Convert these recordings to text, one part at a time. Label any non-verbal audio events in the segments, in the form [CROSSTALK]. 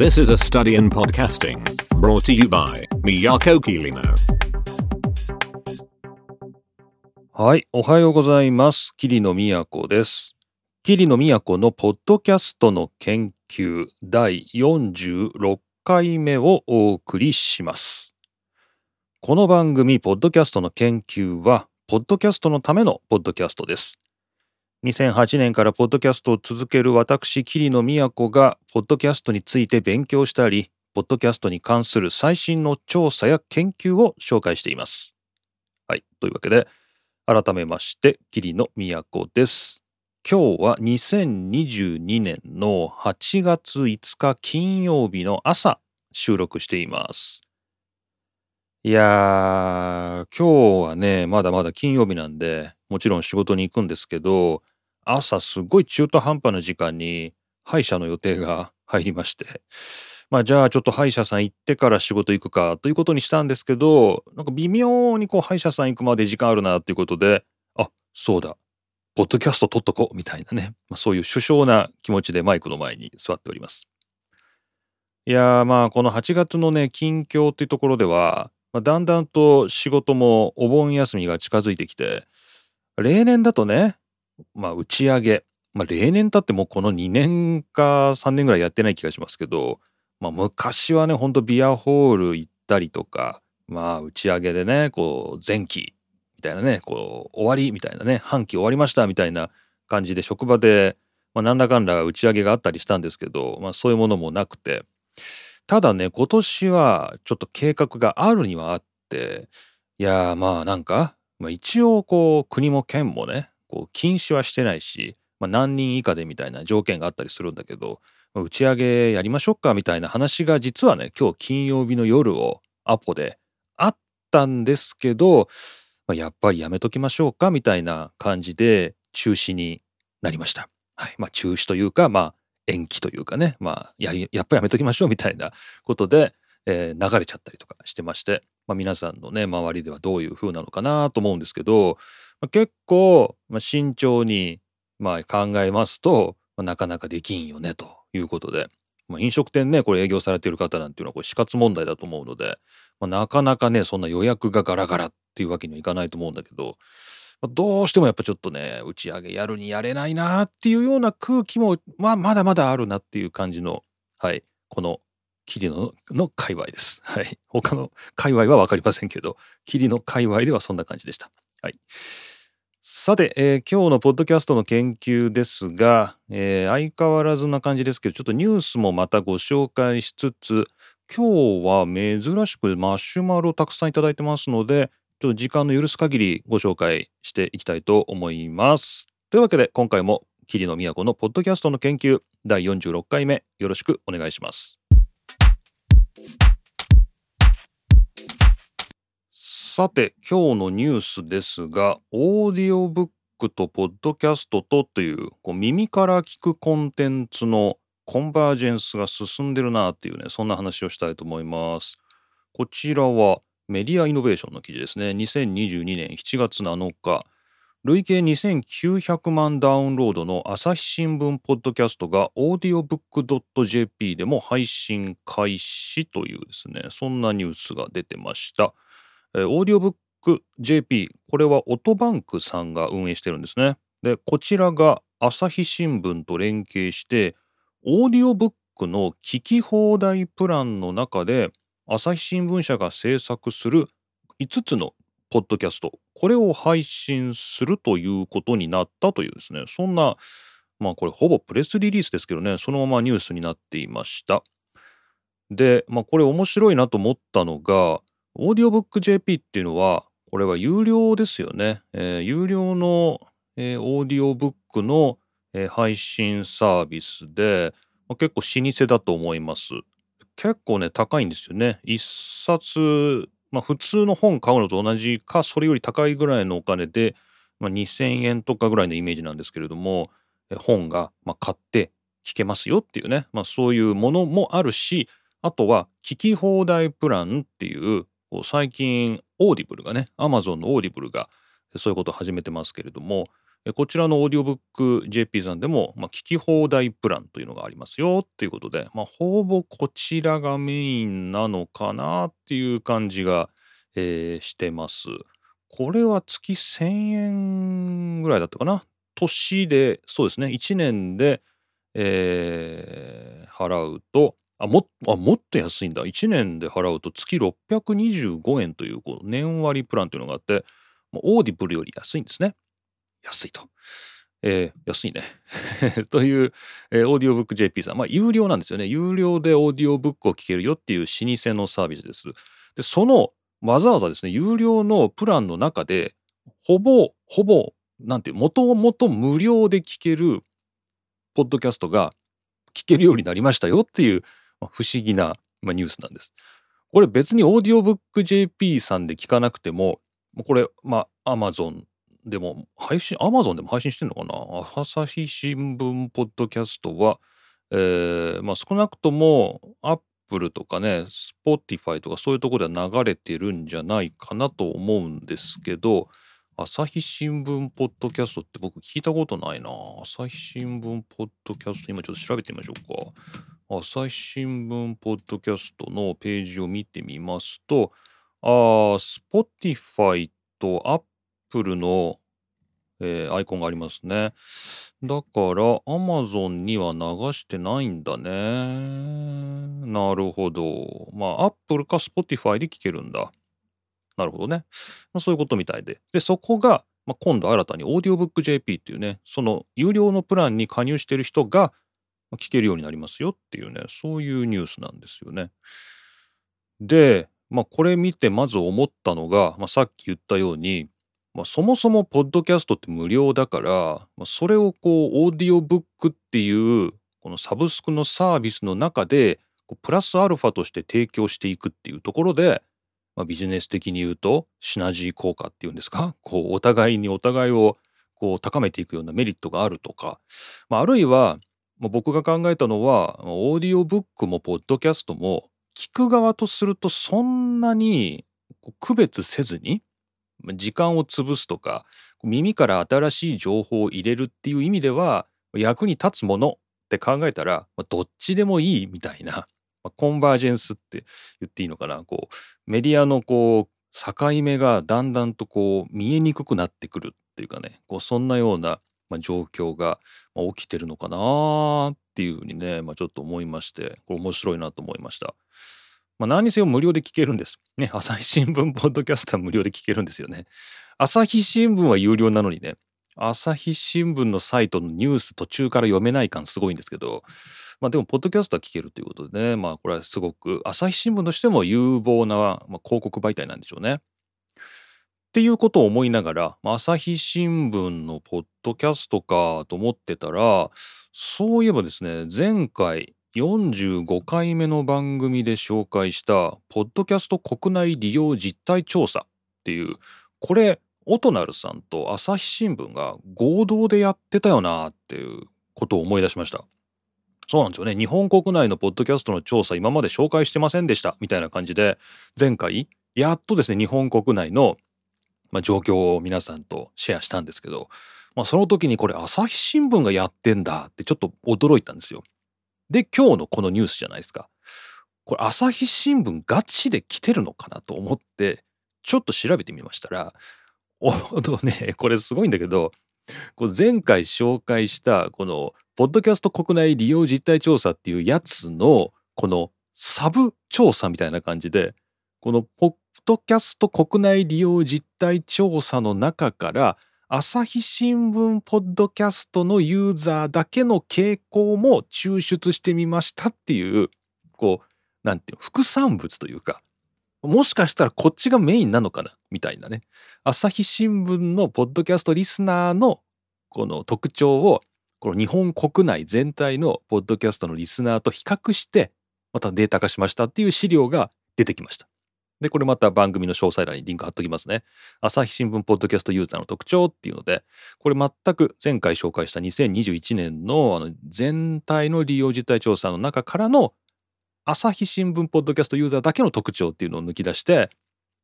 This is a study in podcasting brought to you by Miyako Kirino. はい、おはようございます。桐野都です。桐野都のポッドキャストの研究第46回目をお送りします。この番組、ポッドキャストの研究は、ポッドキャストのためのポッドキャストです。2008年からポッドキャストを続ける私、桐野都が、ポッドキャストについて勉強したり、ポッドキャストに関する最新の調査や研究を紹介しています。はい、というわけで、改めまして桐野都です今日は2022年の8月5日金曜日の朝収録していますいやー今日はねまだまだ金曜日なんでもちろん仕事に行くんですけど朝すごい中途半端な時間に歯医者の予定が [LAUGHS] 入りまして。まあじゃあちょっと歯医者さん行ってから仕事行くかということにしたんですけどなんか微妙にこう歯医者さん行くまで時間あるなっていうことであそうだ。ポッドキャスト撮っとこうみたいなね、まあ、そういう殊勝な気持ちでマイクの前に座っております。いやまあこの8月のね近況っていうところでは、まあ、だんだんと仕事もお盆休みが近づいてきて例年だとねまあ打ち上げ。まあ例年経ってもうこの2年か3年ぐらいやってない気がしますけどまあ、昔はねほんとビアホール行ったりとかまあ打ち上げでねこう前期みたいなねこう終わりみたいなね半期終わりましたみたいな感じで職場で、まあ、なんだかんだ打ち上げがあったりしたんですけど、まあ、そういうものもなくて。ただね今年はちょっと計画があるにはあっていやまあなんか、まあ、一応こう国も県もねこう禁止はしてないし、まあ、何人以下でみたいな条件があったりするんだけどま打ち上げやりましょうかみたいな話が実はね今日金曜日の夜をアポであったんですけど、まあ、やっぱりやめときましょうかみたいな感じで中止になりました。はいまあ、中止というか、まあ、延期というかね、まあ、ややっぱりやめときましょうみたいなことで、えー流れちゃったりとかしてまして、まあ、皆さんのね周りではどういう風なのかなと思うんですけど、まあ、結構、まあ、慎重に、ま、考えますと、ま、なかなかできんよねということで、ま、飲食店ねこれ営業されてる方なんていうのはこれ死活問題だと思うので、ま、なかなかねそんな予約がガラガラっていうわけにはいかないと思うんだけど、どうしてもやっぱちょっとね打ち上げやるにやれないなっていうような空気も、まあ、まだまだあるなっていう感じのはいこの桐野の界隈です。はい。他の界隈は分かりませんけど、桐野界隈ではそんな感じでした。はい。さて、えー今日のポッドキャストの研究ですが、えー相変わらずな感じですけど、ちょっとニュースもまたご紹介しつつ、今日は珍しくマシュマロたくさんいただいてますので、ちょっと時間の許す限りご紹介していきたいと思います。というわけで、今回も桐野都のポッドキャストの研究第46回目よろしくお願いします。さて今日のニュースですがオーディオブックとポッドキャストとというこう耳から聞くコンテンツのコンバージェンスが進んでるなっていうねそんな話をしたいと思います。こちらはメディアイノベーションの記事ですね2022年7月7日累計2900万ダウンロードの朝日新聞ポッドキャストが audiobook.jp でも配信開始というですねそんなニュースが出てました。えーオーディオブック JP これはオトバンクさんが運営してるんですね。でこちらが朝日新聞と連携してオーディオブックの聞き放題プランの中で朝日新聞社が制作する5つのポッドキャストこれを配信するということになったというですねそんなまあこれほぼプレスリリースですけどねそのままニュースになっていました。でまあこれ面白いなと思ったのがオーディオブック JP っていうのはこれは有料ですよね。えー有料の、えーオーディオブックの、えー配信サービスで、まあ結構老舗だと思います。結構ね高いんですよね。一冊、まあ、普通の本買うのと同じかそれより高いぐらいのお金で、まあ、2,000円とかぐらいのイメージなんですけれども本が、ま、買って聞けますよっていうね、まあ、そういうものもあるしあとは聞き放題プランっていう最近オーディブルがね Amazon のオーディブルがそういうことを始めてますけれどもこちらのオーディオブック JP さんでも、まあ、聞き放題プランというのがありますよっていうことで、まあ、ほぼこちらがメインなのかなっていう感じが、えーしてます。これは月1000円ぐらいだったかな？年で、そうですね、1年で、えー払うと、あもあ、もっと安いんだ。1年で払うと月625円というこう年割プランというのがあって、オーディブルより安いんですね。安いと。えー安いね。[LAUGHS] という、えーオーディオブック JP さん。まあ、有料なんですよね。有料でオーディオブックを聞けるよっていう老舗のサービスです。で、その、わざわざですね、有料のプランの中で、ほぼ、ほぼ、なんていう、もともと無料で聞ける、ポッドキャストが聞けるようになりましたよっていう、まあ不思議な、まあ、ニュースなんです。これ別にオーディオブック JP さんで聞かなくても、これ、まあ、Amazon でも配信、Amazon でも配信してんのかな？朝日新聞ポッドキャストは、えーまあ少なくとも Apple とかね、Spotify とかそういうところでは流れてるんじゃないかなと思うんですけど、朝日新聞ポッドキャストって僕聞いたことないな。朝日新聞ポッドキャスト、今ちょっと調べてみましょうか。朝日新聞ポッドキャストのページを見てみますと、あー Spotify と Apple プルの、えーアイコンがありますね。だから Amazon には流してないんだね。なるほど。まあ Apple か Spotify で聞けるんだ。なるほどね。まあ、そういうことみたいで。で、そこが、まあ、今度新たに AudiobookJP っていうね、その有料のプランに加入してる人が聞けるようになりますよっていうね、そういうニュースなんですよね。で、まあ、これ見てまず思ったのが、まあ、さっき言ったように、まあ、そもそもポッドキャストって無料だから、まあ、それをこうオーディオブックっていうこのサブスクのサービスの中でこうプラスアルファとして提供していくっていうところで、まあ、ビジネス的に言うとシナジー効果っていうんですか？[LAUGHS] こうお互いにお互いをこう高めていくようなメリットがあるとか、まあ、あるいは、まあ、僕が考えたのはオーディオブックもポッドキャストも聞く側とするとそんなに区別せずに時間を潰すとか耳から新しい情報を入れるっていう意味では役に立つものって考えたら、どっちでもいいみたいな、[LAUGHS] コンバージェンスって言っていいのかなこうメディアのこう境目がだんだんとこう見えにくくなってくるっていうかねこうそんなような、状況が起きてるのかなっていうふうにね、まあ、ちょっと思いましてこれ面白いなと思いました。まあ、何にせよ無料で聞けるんです。ね、朝日新聞ポッドキャストは無料で聞けるんですよね。朝日新聞は有料なのにね、朝日新聞のサイトのニュース途中から読めない感すごいんですけど、まあでも、ポッドキャストは聞けるということでね、まあこれはすごく朝日新聞としても有望な、まあ、広告媒体なんでしょうね。っていうことを思いながら、まあ朝日新聞のポッドキャストかと思ってたら、そういえばですね、前回45回目の番組で紹介した、ポッドキャスト国内利用実態調査っていう、これ、オトナルさんと朝日新聞が合同でやってたよなっていうことを思い出しました。そうなんですよね。日本国内のポッドキャストの調査今まで紹介してませんでしたみたいな感じで前回やっとですね日本国内の、状況を皆さんとシェアしたんですけど、まあ、その時にこれ朝日新聞がやってんだってちょっと驚いたんですよ。で今日のこのニュースじゃないですか。これ朝日新聞ガチで来てるのかなと思ってちょっと調べてみましたらおとねこれすごいんだけどこう前回紹介したこのポッドキャスト国内利用実態調査っていうやつのこのサブ調査みたいな感じでこのポッドキャスト国内利用実態調査の中から朝日新聞ポッドキャストのユーザーだけの傾向も抽出してみましたっていうこうなんていうの副産物というかもしかしたらこっちがメインなのかなみたいなね朝日新聞のポッドキャストリスナーのこの特徴をこの日本国内全体のポッドキャストのリスナーと比較してまたデータ化しましたっていう資料が出てきました。で、これまた番組の詳細欄にリンク貼っときますね。朝日新聞ポッドキャストユーザーの特徴っていうので、これ全く前回紹介した2021年のあの全体の利用実態調査の中からの朝日新聞ポッドキャストユーザーだけの特徴っていうのを抜き出して、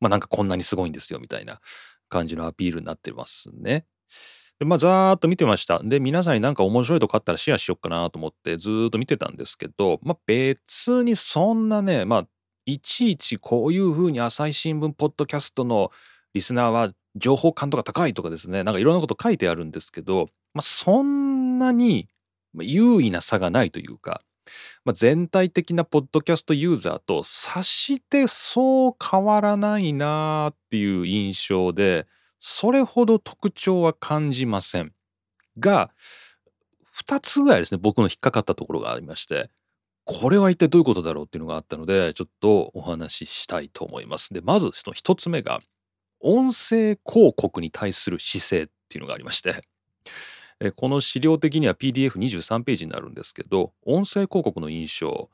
まあなんかこんなにすごいんですよみたいな感じのアピールになってますね。でまあざーっと見てましたで皆さんになんか面白いとこあったらシェアしよっかなと思ってずーっと見てたんですけどまあ別にそんなねまあいちいちこういうふうに朝日新聞ポッドキャストのリスナーは情報感度が高いとかですねなんかいろんなこと書いてあるんですけど、まあ、そんなに優位な差がないというか、まあ、全体的なポッドキャストユーザーとさしてそう変わらないなっていう印象でそれほど特徴は感じません。が2つぐらいですね僕の引っかかったところがありましてこれは一体どういうことだろうっていうのがあったのでちょっとお話ししたいと思います。でまずその1つ目が音声広告に対する姿勢っていうのがありまして。この資料的には PDF23 ページになるんですけど音声広告の印象。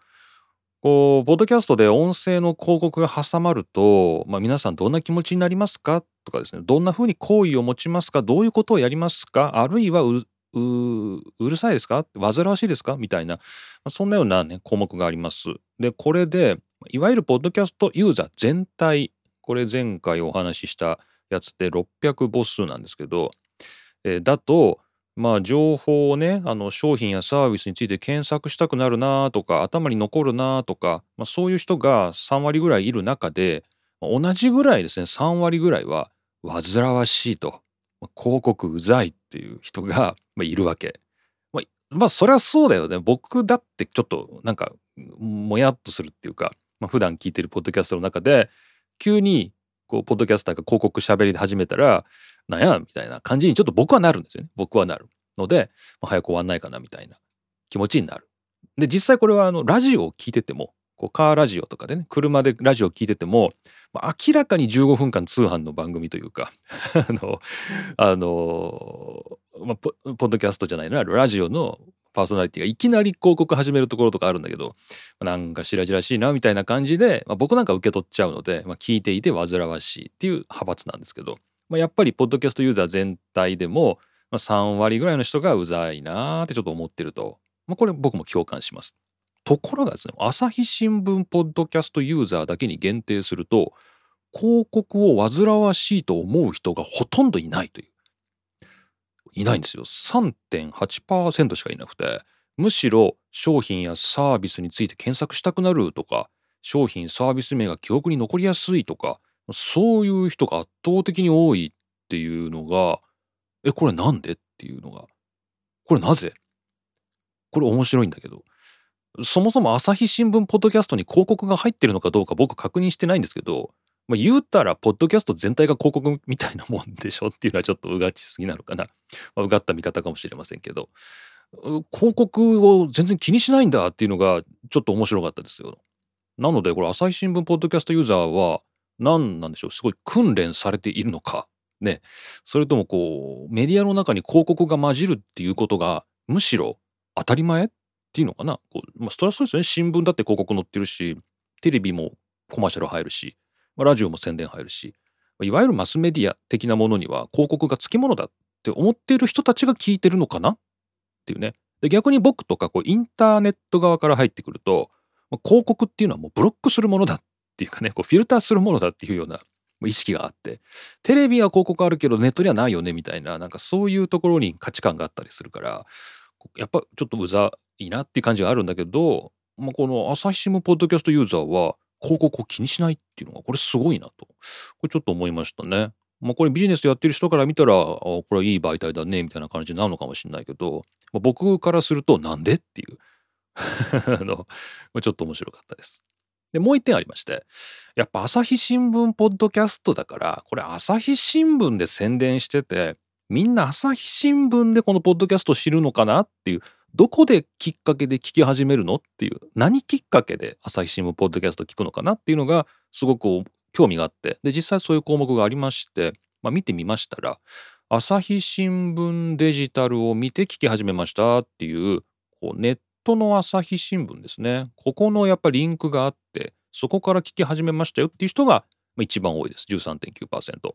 こうポッドキャストで音声の広告が挟まると、まあ、皆さんどんな気持ちになりますか？とかですね。どんなふうに好意を持ちますか？どういうことをやりますか？あるいはうるさいですか？煩わしいですか？みたいな、まあ、そんなような、ね、項目があります。でこれでいわゆるポッドキャストユーザー全体これ前回お話ししたやつで600母数なんですけど、えー、だとまあ情報をねあの商品やサービスについて検索したくなるなとか頭に残るなとか、まあ、そういう人が3割ぐらいいる中で同じぐらいですね3割ぐらいは煩わしいと。広告うざいっていう人が [LAUGHS] いるわけ。まあ、まあ、そりゃそうだよね。僕だってちょっとなんかもやっとするっていうか、まあ、普段聞いてるポッドキャストの中で急にこうポッドキャスターが広告喋り始めたらなんやみたいな感じにちょっと僕はなるんですよね僕はなるので、まあ、早く終わんないかなみたいな気持ちになるで実際これはあのラジオを聞いててもこうカーラジオとかでね車でラジオを聞いてても、ま、明らかに15分間通販の番組というか [LAUGHS] あのあの、まあ、ポッドキャストじゃないなラジオのパーソナリティがいきなり広告始めるところとかあるんだけど、なんか白々しいなみたいな感じで、まあ、僕なんか受け取っちゃうので、まあ、聞いていて煩わしいっていう派閥なんですけど、まあ、やっぱりポッドキャストユーザー全体でも、ま、3割ぐらいの人がうざいなーってちょっと思ってると、ま、これ僕も共感します。ところがですね、朝日新聞ポッドキャストユーザーだけに限定すると、広告を煩わしいと思う人がほとんどいないという。いないんですよ。3.8%しかいなくて、むしろ商品やサービスについて検索したくなるとか、商品サービス名が記憶に残りやすいとか、そういう人が圧倒的に多いっていうのが、え、これなんで？っていうのが、これなぜ？これ面白いんだけど、そもそも朝日新聞ポッドキャストに広告が入ってるのかどうか僕確認してないんですけど、まあ、言うたら、ポッドキャスト全体が広告みたいなもんでしょっていうのはちょっとうがちすぎなのかな。まあ、うがった見方かもしれませんけど、広告を全然気にしないんだっていうのがちょっと面白かったですよ。なので、これ、朝日新聞ポッドキャストユーザーは、何なんでしょう、すごい訓練されているのか、ね、それともこう、メディアの中に広告が混じるっていうことが、むしろ当たり前っていうのかな。こうまあ、そりゃそうですよね。新聞だって広告載ってるし、テレビもコマーシャル入るし、まあ、ラジオも宣伝入るしいわゆるマスメディア的なものには広告がつきものだって思っている人たちが聞いてるのかな？っていうねで逆に僕とかこうインターネット側から入ってくると、まあ、広告っていうのはもうブロックするものだっていうかねこうフィルターするものだっていうような意識があってテレビは広告あるけどネットにはないよねみたいななんかそういうところに価値観があったりするからやっぱちょっとうざいいなっていう感じがあるんだけど、まあ、この朝日新聞ポッドキャストユーザーは広告を気にしないっていうのがこれすごいなとこれちょっと思いましたね。まあ、これビジネスやってる人から見たらこれいい媒体だねみたいな感じになるのかもしれないけど、まあ、僕からするとなんでっていう [LAUGHS] あのちょっと面白かったです。でもう一点ありましてやっぱ朝日新聞ポッドキャストだからこれ朝日新聞で宣伝しててみんな朝日新聞でこのポッドキャストを知るのかなっていうどこできっかけで聞き始めるのっていう何きっかけで朝日新聞ポッドキャスト聞くのかなっていうのがすごく興味があって。で実際そういう項目がありまして、まあ、見てみましたら朝日新聞デジタルを見て聞き始めましたっていうこうネットの朝日新聞ですね。ここのやっぱりリンクがあってそこから聞き始めましたよっていう人が一番多いです。13.9%。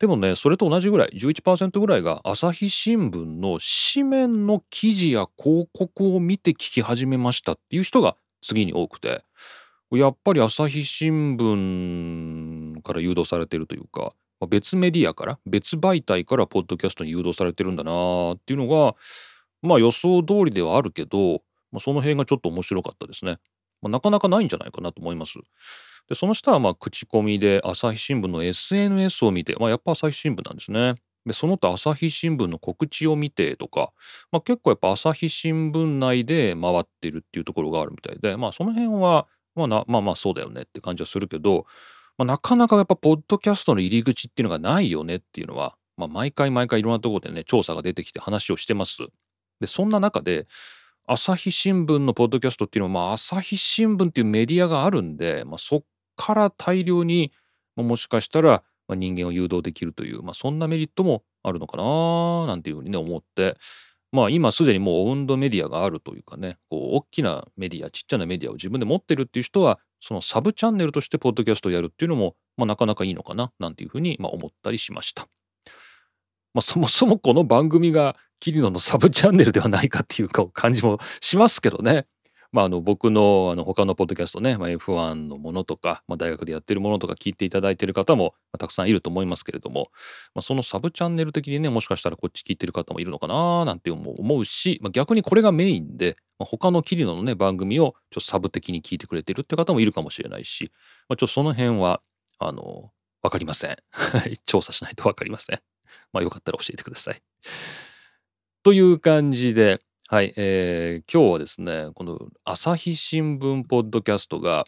でもね、それと同じぐらい、11%ぐらいが朝日新聞の紙面の記事や広告を見て聞き始めましたっていう人が次に多くて、やっぱり朝日新聞から誘導されてるというか、別メディアから別媒体からポッドキャストに誘導されてるんだなっていうのがまあ予想通りではあるけど、まあ、その辺がちょっと面白かったですね。まあ、なかなかないんじゃないかなと思います。でその下はまあ口コミで朝日新聞の SNS を見て、まあ、やっぱ朝日新聞なんですね。でその他朝日新聞の告知を見てとか、まあ、結構やっぱ朝日新聞内で回ってるっていうところがあるみたいでまあその辺はまあなまあまあそうだよねって感じはするけど、まあ、なかなかやっぱポッドキャストの入り口っていうのがないよねっていうのは、まあ、毎回毎回いろんなところでね調査が出てきて話をしてます。でそんな中で朝日新聞のポッドキャストっていうのは、まあ、朝日新聞っていうメディアがあるんで、まあ、そっから大量に、まあ、もしかしたら人間を誘導できるという、まあ、そんなメリットもあるのかななんていうふうにね思ってまあ今すでにもうオウンドメディアがあるというかねこう大きなメディアちっちゃなメディアを自分で持ってるっていう人はそのサブチャンネルとしてポッドキャストをやるっていうのも、まあ、なかなかいいのかななんていうふうにまあ思ったりしました。まあ、そもそもこの番組がキリノのサブチャンネルではないかっていうか感じもしますけどね。まあ、あの僕のあの他のポッドキャストね、まあ、F1 のものとか、まあ、大学でやってるものとか聞いていただいてる方も、まあ、たくさんいると思いますけれども、まあ、そのサブチャンネル的にねもしかしたらこっち聞いてる方もいるのかななんて思うし、まあ、逆にこれがメインで、まあ、他のキリノのね番組をちょっとサブ的に聞いてくれてるって方もいるかもしれないし、まあ、ちょっとその辺はあの分かりません [LAUGHS] 調査しないと分かりませんまあよかったら教えてくださいという感じではい、えー、今日はですね、この朝日新聞ポッドキャストが、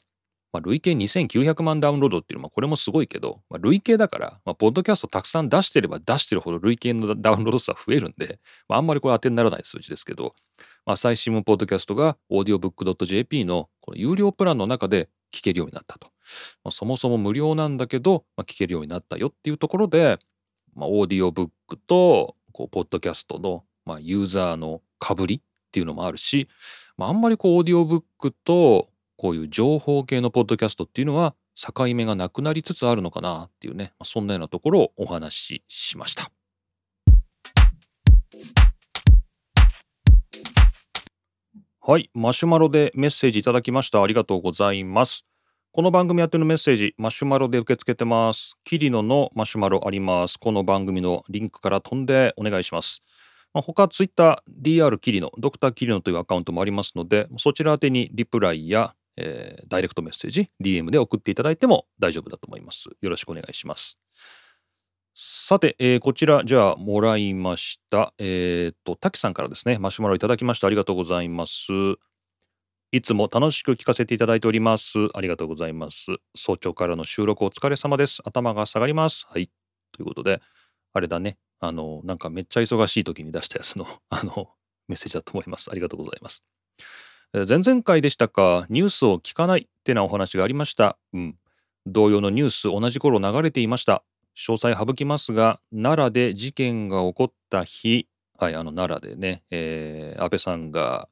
まあ、累計2900万ダウンロードっていうのは、これもすごいけど、まあ、累計だから、まあ、ポッドキャストたくさん出してれば出してるほど累計のダウンロード数は増えるんで、まあ、あんまりこれ当てにならない数字ですけど、まあ、朝日新聞ポッドキャストが audiobook.jp のこの有料プランの中で聞けるようになったと。まあ、そもそも無料なんだけど、まあ、聞けるようになったよっていうところで、まあ、オーディオブックとこうポッドキャストのまあ、ユーザーのかぶりっていうのもあるし、まあ、あんまりこうオーディオブックとこういう情報系のポッドキャストっていうのは境目がなくなりつつあるのかなっていうね、まあ、そんなようなところをお話ししました。はい、マシュマロでメッセージいただきました。ありがとうございます。この番組やってるメッセージ、マシュマロで受け付けてます。キリノのマシュマロあります。この番組のリンクから飛んでお願いします。まあ、他ツイッター DR キリノ、ドクターキリノというアカウントもありますので、そちら宛てにリプライや、えー、ダイレクトメッセージ、DM で送っていただいても大丈夫だと思います。よろしくお願いします。さて、えー、こちら、じゃあ、もらいました。えっ、と、滝さんからですね、マシュマロいただきました。ありがとうございます。いつも楽しく聞かせていただいております。ありがとうございます。早朝からの収録お疲れ様です。頭が下がります。はい。ということで、あれだね。あの、なんかめっちゃ忙しい時に出したやつの、[LAUGHS] あの、メッセージだと思います。ありがとうございます。前々回でしたか、ニュースを聞かないってなお話がありました。うん。同様のニュース、同じ頃流れていました。詳細省きますが、奈良で事件が起こった日、はい、あの奈良でね、えー、安倍さんが、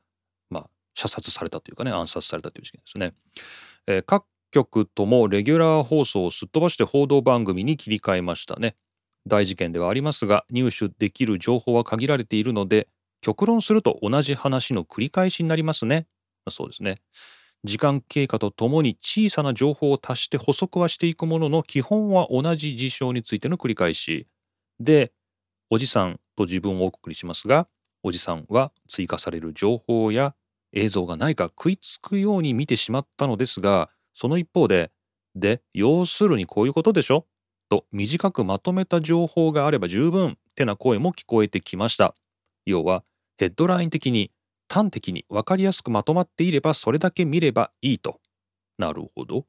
射殺されたというかね、暗殺されたという事件ですね。えー、各局ともレギュラー放送をすっ飛ばして報道番組に切り替えましたね。大事件ではありますが入手できる情報は限られているので極論すると同じ話の繰り返しになりますね。そうですね。時間経過とともに小さな情報を足して補足はしていくものの基本は同じ事象についての繰り返しでおじさんと自分をおくくりしますがおじさんは追加される情報や映像がないか食いつくように見てしまったのですがその一方でで要するにこういうことでしょ？と短くまとめた情報があれば十分ってな声も聞こえてきました。要はヘッドライン的に端的に分かりやすくまとまっていればそれだけ見ればいいと。なるほど。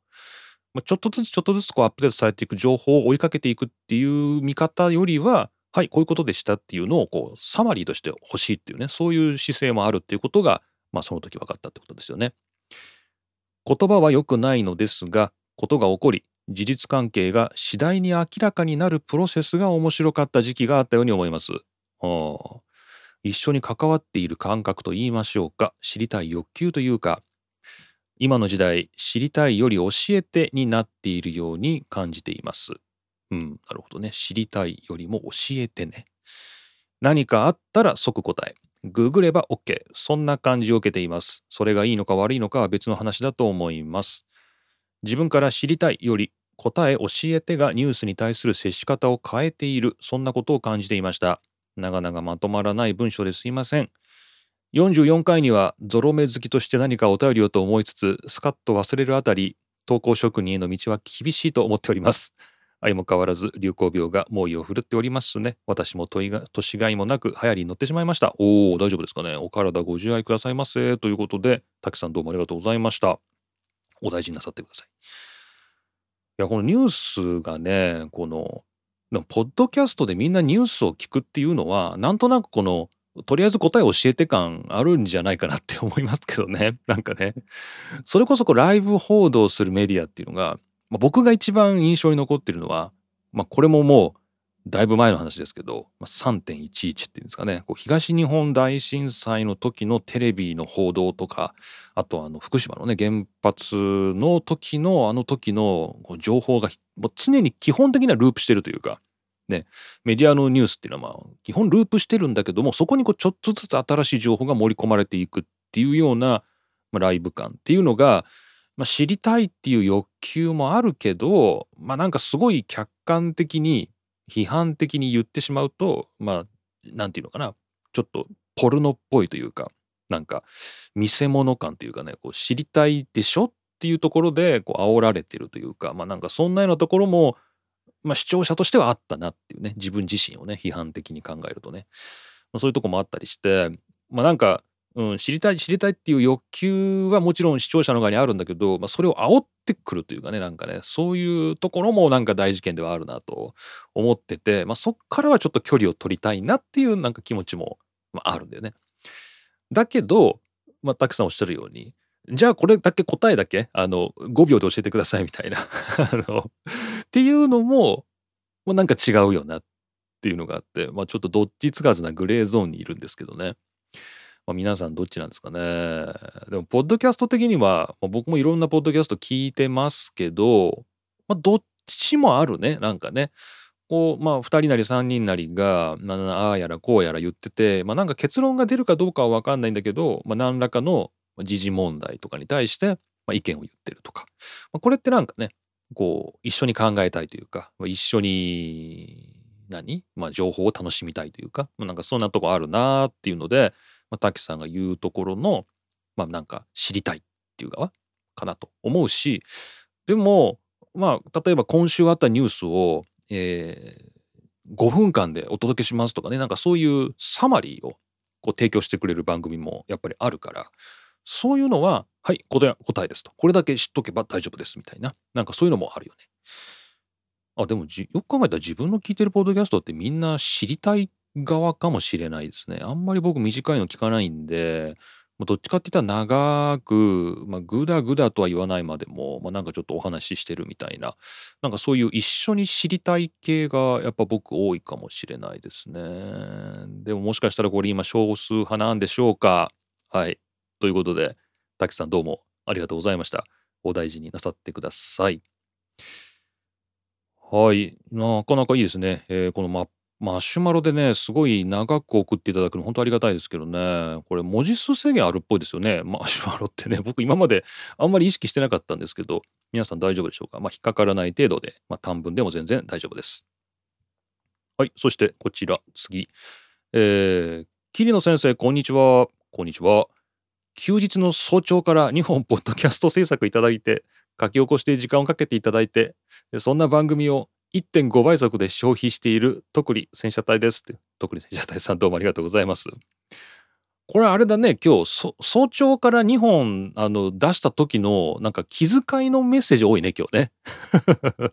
ちょっとずつちょっとずつこうアップデートされていく情報を追いかけていくっていう見方よりははいこういうことでしたっていうのをこうサマリーとして欲しいっていうねそういう姿勢もあるっていうことがまあその時分かったってことですよね。言葉は良くないのですがことが起こり事実関係が次第に明らかになるプロセスが面白かった時期があったように思います。一緒に関わっている感覚と言いましょうか知りたい欲求というか今の時代知りたいより教えてになっているように感じています。うん、なるほどね。知りたいよりも教えてね。何かあったら即答え。ググれば OK。そんな感じを受けています。それがいいのか悪いのかは別の話だと思います。自分から知りたいより答え教えてがニュースに対する接し方を変えているそんなことを感じていました長々まとまらない文章ですいません44回にはゾロ目好きとして何かお便りをと思いつつスカッと忘れるあたり投稿職人への道は厳しいと思っております相も変わらず流行病が猛威を振るっておりますね。私も年がいもなく流行りに乗ってしまいました。おお、大丈夫ですかね。お体ご自愛くださいませ。ということで、たくさんどうもありがとうございました。お大事になさってください。いや、このニュースがね、この、ポッドキャストでみんなニュースを聞くっていうのは、なんとなくこの、とりあえず答え教えて感あるんじゃないかなって思いますけどね。なんかね。それこそこうライブ報道するメディアっていうのが、まあ、僕が一番印象に残ってるのは、まあ、これももうだいぶ前の話ですけど、まあ、3.11っていうんですかねこう東日本大震災の時のテレビの報道とかあとあの福島のね原発の時のあの時の情報がもう常に基本的にはループしてるというか。ね、メディアのニュースっていうのはまあ基本ループしてるんだけどもそこにこうちょっとずつ新しい情報が盛り込まれていくっていうような、まあ、ライブ感っていうのがまあ、知りたいっていう欲求もあるけど、まあ、なんかすごい客観的に批判的に言ってしまうとまあなんていうのかなちょっとポルノっぽいというかなんか見せ物感というかねこう知りたいでしょっていうところでこう煽られてるというかまあなんかそんなようなところも、まあ、視聴者としてはあったなっていうね自分自身をね批判的に考えるとね、まあ、そういうとこもあったりしてまあなんかうん、知りたい知りたいっていう欲求はもちろん視聴者の側にあるんだけど、まあ、それを煽ってくるというかねなんかねそういうところもなんか大事件ではあるなと思ってて、まあ、そっからはちょっと距離を取りたいなっていうなんか気持ちも、まあ、あるんだよね。だけど、まあ、たくさんおっしゃるようにじゃあこれだけ答えだけあの5秒で教えてくださいみたいな [LAUGHS] っていうのももうなんか違うよなっていうのがあって、まあ、ちょっとどっちつかずなグレーゾーンにいるんですけどね。まあ、皆さんどっちなんですかね。でも、ポッドキャスト的には、まあ、僕もいろんなポッドキャスト聞いてますけど、まあ、どっちもあるね、なんかね。こう、まあ、2人なり3人なりが、まあ、ああやらこうやら言ってて、まあ、なんか結論が出るかどうかは分かんないんだけど、まあ、何らかの時事問題とかに対して、まあ、意見を言ってるとか、まあ、これってなんかね、こう、一緒に考えたいというか、一緒に何、まあ、情報を楽しみたいというか、まあ、なんかそんなとこあるなーっていうので、まあ、滝さんが言うところの、まあ、なんか知りたいっていう側かなと思うしでもまあ例えば今週あったニュースを、えー、5分間でお届けしますとかねなんかそういうサマリーをこう提供してくれる番組もやっぱりあるからそういうのははい答え答えですとこれだけ知っとけば大丈夫ですみたいななんかそういうのもあるよね。あでもよく考えたら自分の聞いてるポッドキャストってみんな知りたい側かもしれないですね。あんまり僕短いの聞かないんで、どっちかって言ったら長く、まあ、ぐだぐだとは言わないまでも、まあ、なんかちょっとお話ししてるみたいな、なんかそういう一緒に知りたい系がやっぱ僕多いかもしれないですね。でももしかしたらこれ今少数派なんでしょうか。はい。ということで、滝さんどうもありがとうございました。お大事になさってください。はい。なかなかいいですね。えー、このマップマシュマロでね、すごい長く送っていただくの本当ありがたいですけどね。これ文字数制限あるっぽいですよね。マシュマロってね、僕今まであんまり意識してなかったんですけど、皆さん大丈夫でしょうか？まあ、引っかからない程度で、まあ、短文でも全然大丈夫です。はい、そしてこちら、次。えー、桐野先生、こんにちは。こんにちは。休日の早朝から2本ポッドキャスト制作いただいて、書き起こして時間をかけていただいて、そんな番組を1.5倍速で消費している特に戦車隊ですって。特に戦車隊さんどうもありがとうございます。これあれだね、今日早朝から2本あの出した時のなんか気遣いのメッセージ多いね、今日ね。[LAUGHS]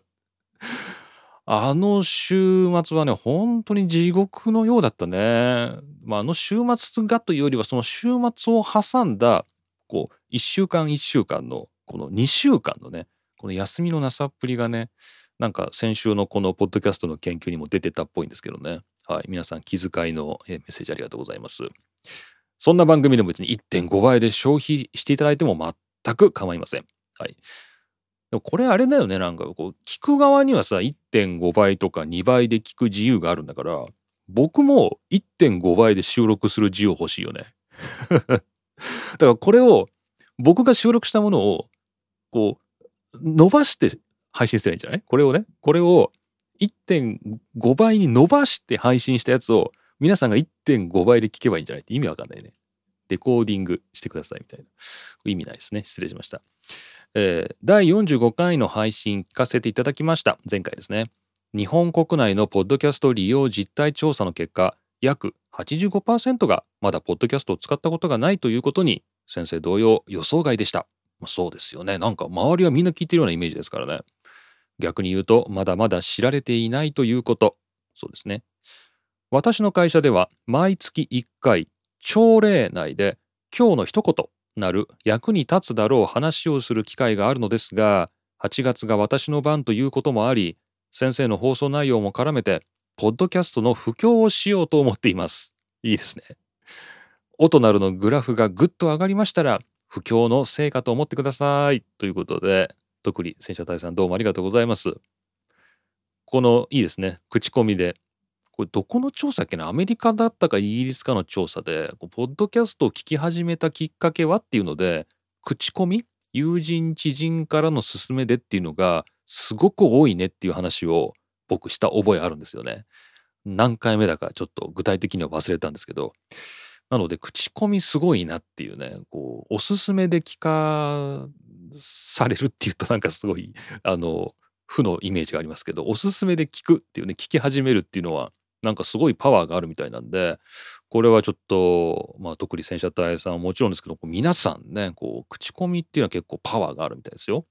あの週末はね、本当に地獄のようだったね。まあ、あの週末がというよりは、その週末を挟んだ、こう、1週間1週間の、この2週間のね、この休みのなさっぷりがね、なんか先週のこのポッドキャストの研究にも出てたっぽいんですけどね。はい。皆さん気遣いのメッセージありがとうございます。そんな番組でも別に1.5倍で消費していただいても全く構いません。はい。でもこれあれだよね。なんかこう、聞く側にはさ、1.5倍とか2倍で聞く自由があるんだから、僕も1.5倍で収録する自由欲しいよね。[LAUGHS] だからこれを僕が収録したものをこう伸ばして配信すればいいんじゃない？これをね、これを1.5倍に伸ばして配信したやつを皆さんが1.5倍で聞けばいいんじゃないって意味わかんないね。レコーディングしてくださいみたいな。意味ないですね。失礼しました。えー、第45回の配信聞かせていただきました。前回ですね。日本国内のポッドキャスト利用実態調査の結果、約85%がまだポッドキャストを使ったことがないということに、先生同様予想外でした。そうですよね。なんか周りはみんな聞いてるようなイメージですからね。逆に言うと、まだまだ知られていないということ。そうですね。私の会社では毎月1回、朝礼内で今日の一言なる役に立つだろう話をする機会があるのですが、8月が私の番ということもあり、先生の放送内容も絡めて、ポッドキャストの布教をしようと思っています。いいですね。音なるのグラフがぐっと上がりましたら、布教の成果と思ってください。ということで、特に戦車隊さんどうもありがとうございます。このいいですね。口コミで。これどこの調査っけな？アメリカだったかイギリスかの調査で、ポッドキャストを聞き始めたきっかけはっていうので、口コミ？友人知人からの勧めでっていうのがすごく多いねっていう話を僕した覚えあるんですよね。何回目だかちょっと具体的には忘れたんですけど。なので口コミすごいなっていうね、こう、おすすめで聞かされるっていうとなんかすごい、あの、負のイメージがありますけど、おすすめで聞くっていうね、聞き始めるっていうのは、なんかすごいパワーがあるみたいなんで、これはちょっと、まあ、特に戦車隊さんはもちろんですけど、皆さんね、こう、口コミっていうのは結構パワーがあるみたいですよ。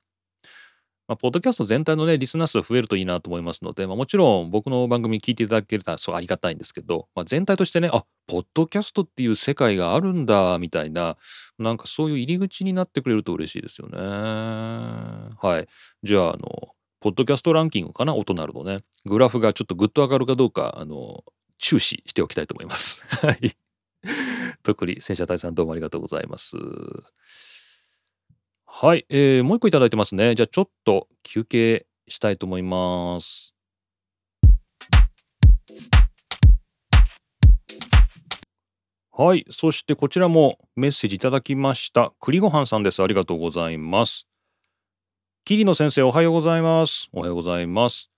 まあ、ポッドキャスト全体のね、リスナー数増えるといいなと思いますので、まあ、もちろん僕の番組聞いていただけるとそうありがたいんですけど、まあ、全体としてね、あポッドキャストっていう世界があるんだ、みたいな、なんかそういう入り口になってくれると嬉しいですよね。はい。じゃあ、あの、ポッドキャストランキングかな音なるのね。グラフがちょっとぐっと上がるかどうか、あの、注視しておきたいと思います。[LAUGHS] はい。[LAUGHS] 特に戦車隊さんどうもありがとうございます。はい、えー、もう一個いただいてますね。じゃあちょっと休憩したいと思います。はい、そしてこちらもメッセージいただきました。栗ごはんさんです。ありがとうございます。桐野先生おはようございます。おはようございます。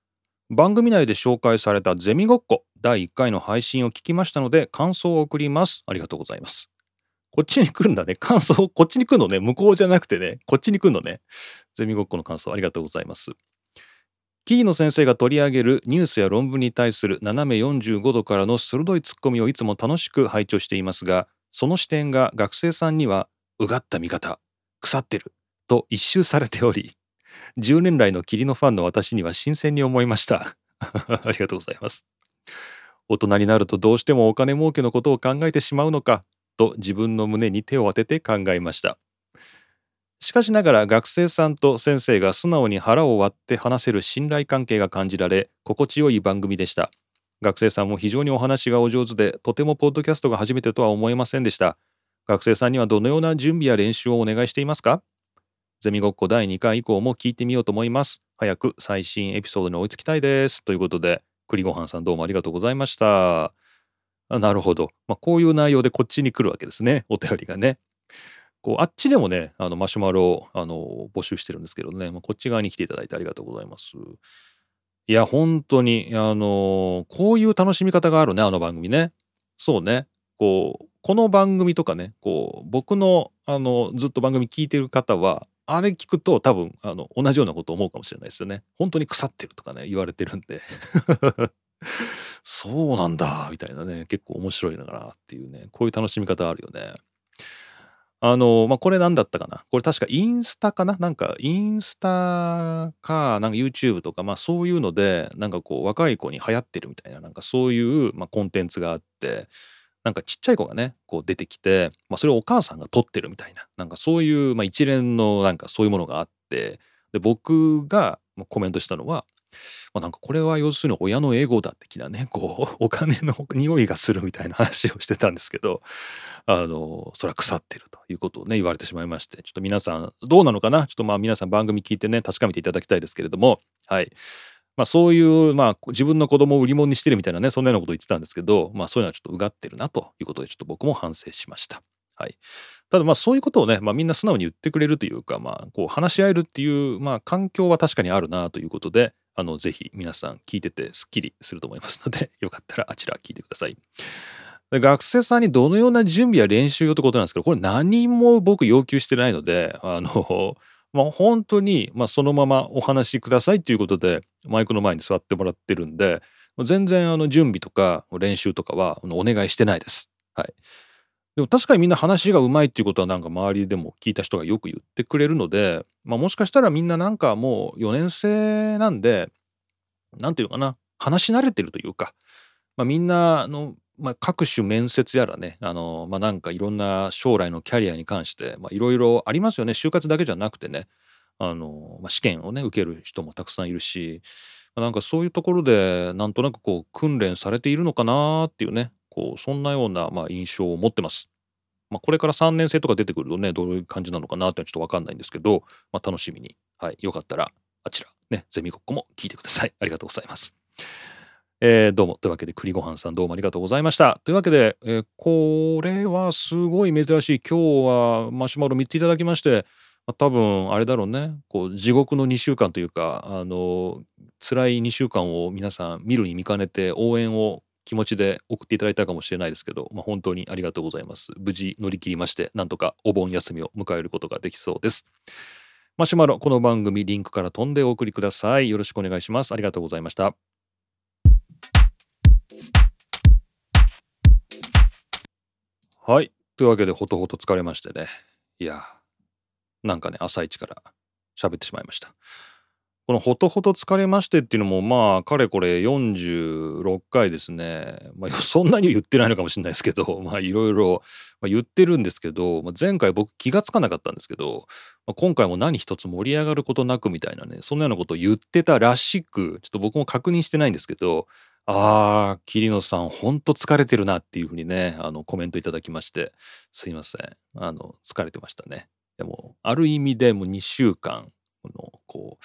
番組内で紹介されたゼミごっこ第1回の配信を聞きましたので感想を送ります。ありがとうございます。こっちに来るんだね。[LAUGHS] 感想、こっちに来るのね。向こうじゃなくてね。こっちに来るのね。ゼミごっこの感想ありがとうございます。桐野先生が取り上げるニュースや論文に対する斜め45度からの鋭いツッコミをいつも楽しく拝聴していますが、その視点が学生さんには、うがった見方、腐ってる、と一周されており、10年来の霧のファンの私には新鮮に思いました。[LAUGHS] ありがとうございます。大人になるとどうしてもお金儲けのことを考えてしまうのかと自分の胸に手を当てて考えました。しかしながら学生さんと先生が素直に腹を割って話せる信頼関係が感じられ心地よい番組でした。学生さんも非常にお話がお上手でとてもポッドキャストが初めてとは思えませんでした。学生さんにはどのような準備や練習をお願いしていますか？ゼミごっこ第2回以降も聞いてみようと思います。早く最新エピソードに追いつきたいです。ということで、栗ごはんさんどうもありがとうございました。あなるほど。まあ、こういう内容でこっちに来るわけですね。お便りがね。こうあっちでもね、あのマシュマロをあの募集してるんですけどね、まあ、こっち側に来ていただいてありがとうございます。いや、本当に、あのこういう楽しみ方があるね、あの番組ね。そうね。こう、この番組とかね、こう、僕の、あの、ずっと番組聞いてる方は、あれ聞くと多分、あの、同じようなこと思うかもしれないですよね。本当に腐ってるとかね、言われてるんで。そうなんだ、みたいなね、結構面白いのかなっていうね、こういう楽しみ方あるよね。あの、まあ、これ何だったかな？これ確かインスタかな？なんかインスタか、なんか YouTube とか、まあそういうので、なんかこう若い子に流行ってるみたいな、なんかそういう、まあ、コンテンツがあって、なんかちっちゃい子がね、こう出てきて、まあそれをお母さんが撮ってるみたいな、なんかそういう、まあ一連のなんかそういうものがあって、で、僕がコメントしたのは、まあ、なんかこれは要するに親のエゴだ的なね、こう、お金の匂いがするみたいな話をしてたんですけど、あの、それは腐ってるということをね、言われてしまいまして、ちょっと皆さん、どうなのかな？ちょっとまあ皆さん番組聞いてね、確かめていただきたいですけれども、はい。まあそういう、まあ自分の子供を売り物にしてるみたいなね、そんなようなことを言ってたんですけど、まあそういうのはちょっとうがってるなということで、ちょっと僕も反省しました。はい。ただまあそういうことをね、まあ、みんな素直に言ってくれるというか、まあ、こう話し合えるっていう、まあ、環境は確かにあるなということであのぜひ皆さん聞いててすっきりすると思いますので [LAUGHS] よかったらあちら聞いてください。学生さんにどのような準備や練習をってことなんですけどこれ何も僕要求してないのであのまあ本当に、まあ、そのままお話しくださいということでマイクの前に座ってもらってるんで全然あの準備とか練習とかはお願いしてないです。はい。でも確かにみんな話がうまいっていうことはなんか周りでも聞いた人がよく言ってくれるので、まあ、もしかしたらみんななんかもう4年生なんで何て言うかな話し慣れてるというか、まあ、みんなの、まあ、各種面接やらねあの、まあ、なんかいろんな将来のキャリアに関していろいろありますよね。就活だけじゃなくてねあの、まあ、試験をね受ける人もたくさんいるしなんかそういうところでなんとなくこう訓練されているのかなっていうねこうそんなようなまあ印象を持ってます。まあ、これから3年生とか出てくるとねどういう感じなのかなってちょっと分かんないんですけど、まあ、楽しみに、はい、よかったらあちらねゼミごっこも聞いてください。[LAUGHS] ありがとうございます。えー、どうもというわけで栗ごはんさんどうもありがとうございました。というわけで、えー、これはすごい珍しい今日はマシュマロ3ついただきまして多分あれだろうねこう地獄の2週間というかあの辛い2週間を皆さん見るに見かねて応援を気持ちで送っていただいたかもしれないですけど、まあ、本当にありがとうございます。無事乗り切りましてなんとかお盆休みを迎えることができそうです。マシュマロこの番組リンクから飛んでお送りください。よろしくお願いします。ありがとうございました。はい。というわけでほとほと疲れましてね。いやなんかね朝一から喋ってしまいました。この「ほとほと疲れまして」っていうのもまあかれこれ46回ですね、まあ、[LAUGHS] そんなに言ってないのかもしれないですけど [LAUGHS] まあいろいろ言ってるんですけど、まあ、前回僕気が付かなかったんですけど、まあ、今回も何一つ盛り上がることなくみたいなねそんなようなことを言ってたらしくちょっと僕も確認してないんですけどあー桐野さんほんと疲れてるなっていうふうにねあのコメントいただきましてすいません。あの疲れてましたね。でもある意味でもう2週間このこう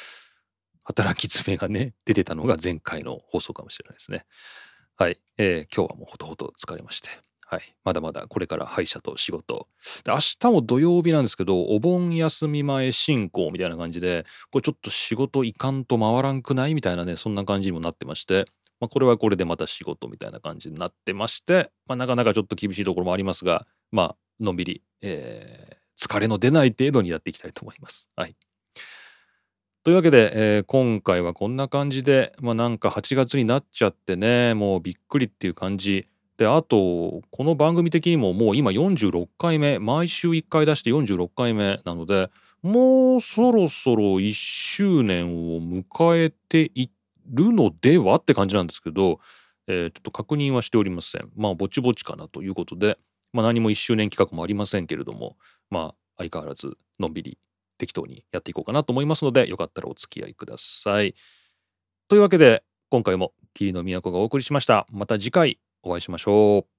働き詰めがね、出てたのが前回の放送かもしれないですね。はい。えー、今日はもうほとほと疲れまして。はい。まだまだこれから歯医者と仕事。で、明日も土曜日なんですけど、お盆休み前進行みたいな感じで、これちょっと仕事いかんと回らんくないみたいなね、そんな感じにもなってまして、まあ、これはこれでまた仕事みたいな感じになってまして、まあ、なかなかちょっと厳しいところもありますが、まあ、のんびり、えー、疲れの出ない程度にやっていきたいと思います。はい。というわけで、えー、今回はこんな感じで、まあなんか8月になっちゃってね、もうびっくりっていう感じ。で、あと、この番組的にももう今46回目、毎週1回出して46回目なので、もうそろそろ1周年を迎えているのではって感じなんですけど、えー、ちょっと確認はしておりません。まあ、ぼちぼちかなということで、まあ、何も1周年企画もありませんけれども、まあ、相変わらずのんびり適当にやっていこうかなと思いますのでよかったらお付き合いください。というわけで今回も霧の都がお送りしました。また次回お会いしましょう。